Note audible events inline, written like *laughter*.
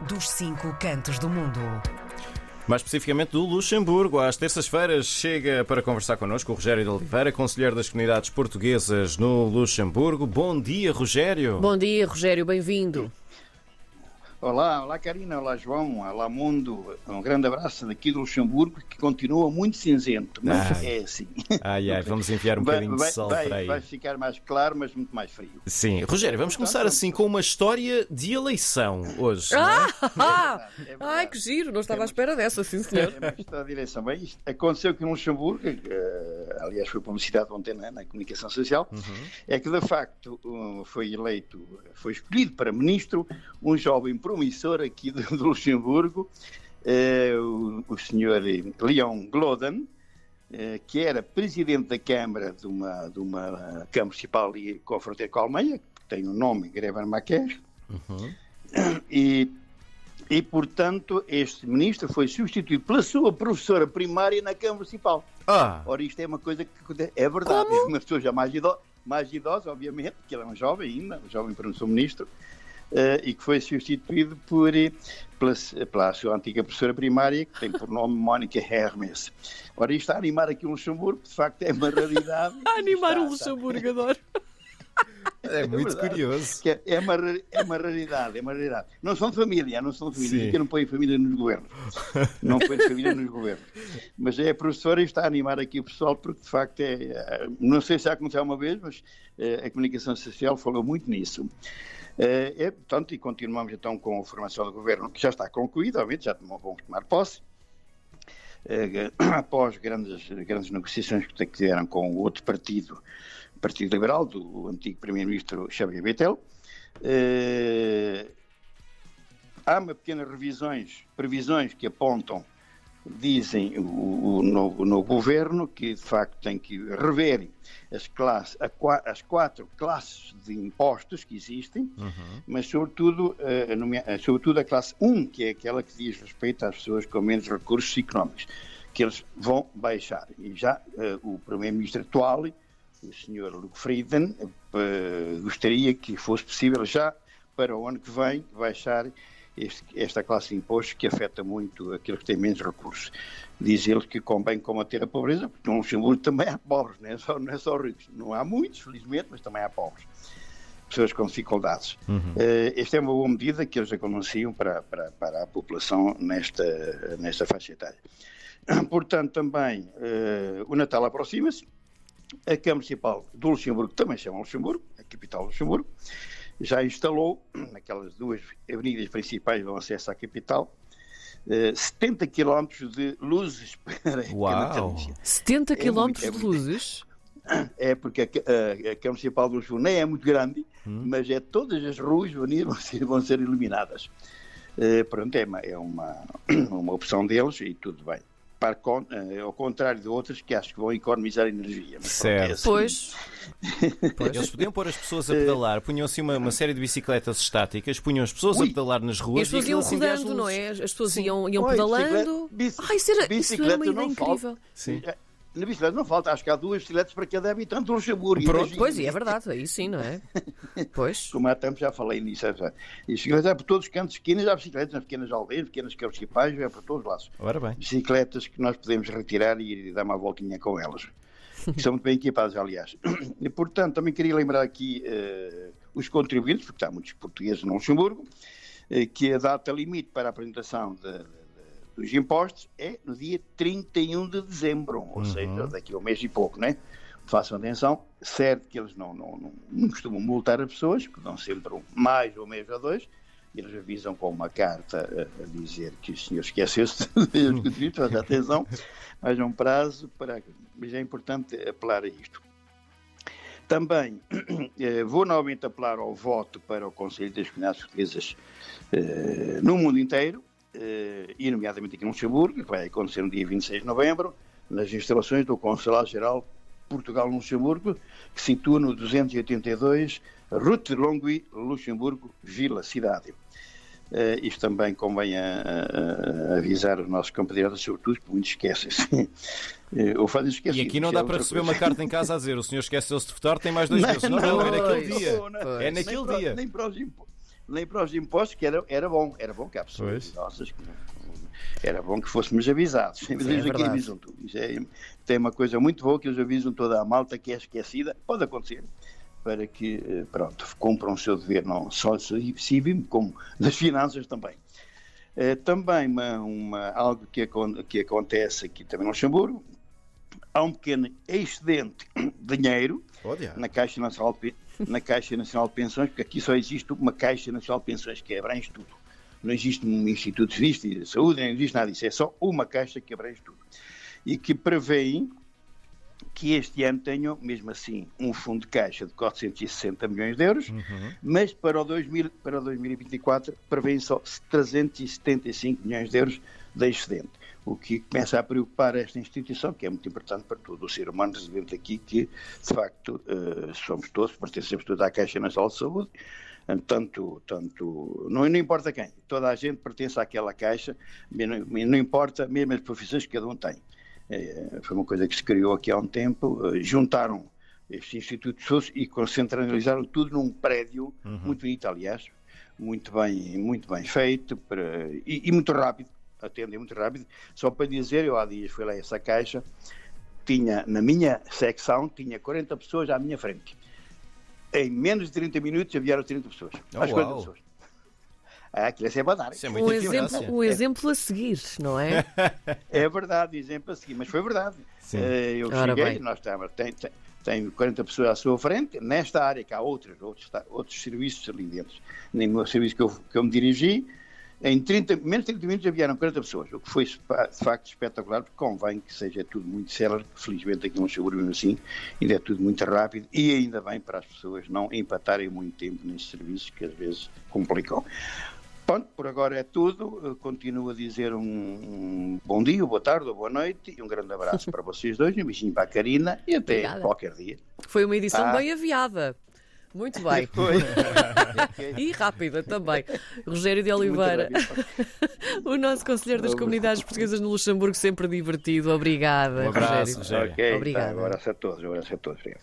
dos cinco cantos do mundo. Mais especificamente do Luxemburgo. Às terças-feiras chega para conversar connosco o Rogério de Oliveira, conselheiro das comunidades portuguesas no Luxemburgo. Bom dia, Rogério. Bom dia, Rogério, bem-vindo. Olá, olá Karina, olá João, olá Mundo. Um grande abraço daqui do Luxemburgo, que continua muito cinzento, mas Ai. é assim. Ai, ai, vamos enviar um Vai, bocadinho de vai- sol vai- para aí. vai ficar mais claro, mas muito mais frio. Sim, Rogério, vamos começar Então, assim com uma história de eleição hoje. não é? Ah! *laughs* É verdade. Ai, que giro, não estava à espera dessa, sim, senhor. É, mas está a direção. Bem, isto aconteceu aqui no Luxemburgo, eh, aliás, foi publicidade ontem né, na comunicação social, Uhum. é que de facto um, foi eleito, foi escolhido para ministro um jovem promissor aqui do, do Luxemburgo, eh, o, o senhor Leon Gloden, eh, que era presidente da Câmara de uma, de uma Câmara Municipal ali com a fronteira com a Alemanha, que tem o nome Greven Maquer, Uhum. e, e, portanto, este ministro foi substituído pela sua professora primária na Câmara Municipal. Ah, Ora, isto é uma coisa que é verdade. É *laughs* uma pessoa já mais idosa, mais idosa, obviamente, porque ele é um jovem ainda, um jovem professor-ministro, eh, e que foi substituído por, eh, pela, pela sua antiga professora primária, que tem por nome Mónica Hermes. Ora, isto a animar aqui o Luxemburgo, de facto, é uma raridade. *laughs* A animar o Luxemburgo, adoro. É muito verdade. curioso. que é, é uma, é uma raridade, é uma raridade. Não são de família, não são de família, Sim. eu não ponho família nos governos. Não ponho família nos governos. Mas é a professora e está a animar aqui o pessoal, porque de facto é. eh, Não sei se já aconteceu uma vez, mas eh, a comunicação social falou muito nisso. Eh, É, portanto, e continuamos então com a formação do governo, que já está concluída, obviamente, já tomou- vamos tomar posse. Eh, *coughs* após grandes, grandes negociações que tiveram com o outro partido, Partido Liberal, do antigo Primeiro-Ministro Xavier Bettel. Eh, há uma pequenas revisões, previsões que apontam, dizem o, o, no, no governo, que de facto tem que rever as, classe, a as quatro classes de impostos que existem, mas sobretudo, eh, eh, sobretudo a classe 1, que é aquela que diz respeito às pessoas com menos recursos económicos, que eles vão baixar. E já eh, o primeiro-ministro atual, o Sr. Luke Frieden, eh, gostaria que fosse possível já para o ano que vem baixar este- esta classe de impostos que afeta muito aqueles que têm menos recursos. Diz ele que convém combater a pobreza, porque no Luxemburgo também há pobres, não é só, não é só ricos. Não há muitos, felizmente, mas também há pobres. Pessoas com dificuldades. Eh, esta é uma boa medida que eles anunciam para, para, para a população nesta, nesta faixa etária. Portanto, também eh, o Natal aproxima-se. A Câmara Municipal do Luxemburgo também se chama Luxemburgo, a capital do Luxemburgo, já instalou, naquelas duas avenidas principais do acesso à capital, eh, 70 quilómetros de luzes *laughs* para Uau. natalícia. 70 É km muito, é de luzes. É porque a, a, a Câmara Municipal do Luxemburgo nem é muito grande, Hum. mas é todas as ruas avenidas *laughs* vão ser, vão ser iluminadas. Eh, pronto, é, uma, é uma, *clears throat* uma opção deles e tudo bem. Para, eh, ao contrário de outras que acho que vão economizar energia. Mas pronto, é Certo. assim. *laughs* Pois. Eles podiam pôr as pessoas a pedalar, punham assim uma, uma série de bicicletas estáticas, punham as pessoas a Ui. pedalar nas E ruas as pessoas iam rodando, não é? As pessoas iam, iam Oi, pedalando. bicicleta- bici- Ai, isso era, isso era bicicleta uma ideia incrível. Sim. Na bicicleta não falta, acho que há duas bicicletas para cada habitante do Luxemburgo. Pronto. Imagina. Pois, e é verdade, aí sim, não é? *laughs* Pois. Como há tempo já falei nisso. é. E bicicletas é por todos os cantos, esquinas, há bicicletas nas pequenas aldeias, pequenas carros é por todos os lados. Ora bem. Bicicletas que nós podemos retirar e dar uma voltinha com elas. *laughs* Que são muito bem equipadas, aliás. E, portanto, também queria lembrar aqui eh, os contribuintes, porque há muitos portugueses no Luxemburgo, eh, que a data limite para a apresentação de- dos impostos é no dia 31 de dezembro, ou seja, daqui a um mês e pouco, né? Façam atenção, certo que eles não, não, não, não costumam multar as pessoas, que dão sempre um mais ou mês ou dois, eles avisam com uma carta a, a dizer que o senhor esqueceu-se *laughs* dos contribuintes, mas atenção, haja um prazo para. Mas é importante apelar a isto. Também *clears throat* eh, vou novamente apelar ao voto para o Conselho das Comunidades Portuguesas eh, no mundo inteiro, e nomeadamente aqui no Luxemburgo, que vai acontecer no dia 26 de novembro, nas instalações do Consulado-Geral Portugal no Luxemburgo, que situa no 282 Route de Longwy, Luxemburgo, Vila Cidade. Eh, isto também convém a, a- a avisar os nossos compatriotas, sobretudo, porque muitos esquecem-se. Eh, ou fazem esquecer. E aqui não é dá outra para receber coisa. uma carta em casa a dizer o senhor esqueceu-se de votar, tem mais dois Não, meses. Não, não, é naquele Pois, dia. pois. É naquele nem dia. nem para os impo- nem para os impostos, que era, era bom, era bom que há pessoas nossas que era bom que fôssemos avisados. Eles aqui verdade. avisam tudo. Isso é, tem uma coisa muito boa que eles avisam toda a malta que é esquecida, pode acontecer, para que, eh, pronto, cumpram o seu dever, não só cívico, como das finanças também. Eh, também uma, uma- algo que, que acontece aqui também no Luxemburgo, há um pequeno excedente *coughs* de dinheiro Olha. na Caixa Nacional de, na Caixa Nacional de Pensões, porque aqui só existe uma Caixa Nacional de Pensões que abrange tudo. Não existe um Instituto de Saúde, nem existe nada disso. É só uma Caixa que abrange tudo. E que prevê que este ano tenham, mesmo assim, um fundo de caixa de 460 milhões de euros, mas para o, 2000, para o 2024 prevêem só 375 milhões de euros de excedente. O que começa a preocupar esta instituição, que é muito importante para todo o ser humano residente aqui, que de facto eh, somos todos, pertencemos todos à Caixa Nacional de Saúde, tanto, tanto não, não importa quem, toda a gente pertence àquela caixa, não, não importa mesmo as profissões que cada um tem. Eh, foi uma coisa que se criou aqui há um tempo, eh, juntaram estes institutos todos e concentralizaram tudo num prédio muito bonito, aliás, muito bem, muito bem feito para- e, e muito rápido, atendem muito rápido. Só para dizer, eu há dias fui lá a essa caixa, tinha na minha secção, tinha 40 pessoas à minha frente. Em menos de 30 minutos vieram 30 pessoas. Oh, Às 40 uau. pessoas. Ah, aquilo é ser badar. Isso é Um muita exemplo, eficácia. um exemplo a seguir, não é? É verdade, exemplo a seguir, mas foi verdade. Sim. Eh, Eu Ora cheguei, bem. nós estávamos, tem, tem, tem 40 pessoas à sua frente, nesta área que há outras, outros, ta- outros serviços ali dentro, nem no serviço que eu, que eu me dirigi, em 30, menos de 30 minutos já vieram 40 pessoas, o que foi de facto espetacular, porque convém que seja tudo muito célere, felizmente aqui no Luxemburgo assim, ainda é tudo muito rápido e ainda bem para as pessoas não empatarem muito tempo nesses serviços que às vezes complicam. Pronto, por agora é tudo. Eu continuo a dizer um, um bom dia, boa tarde boa noite e um grande abraço *laughs* para vocês dois, um beijinho para a Karina e até Obrigada. qualquer dia. Foi uma edição Ah. bem aviada. Muito bem. Foi. *laughs* E rápida também. Rogério de Oliveira, *laughs* o nosso conselheiro das comunidades portuguesas no Luxemburgo, sempre divertido. Obrigada, Um abraço, Rogério. Rogério. Ok, Obrigada. tá, um abraço a todos, um abraço a todos. Obrigado.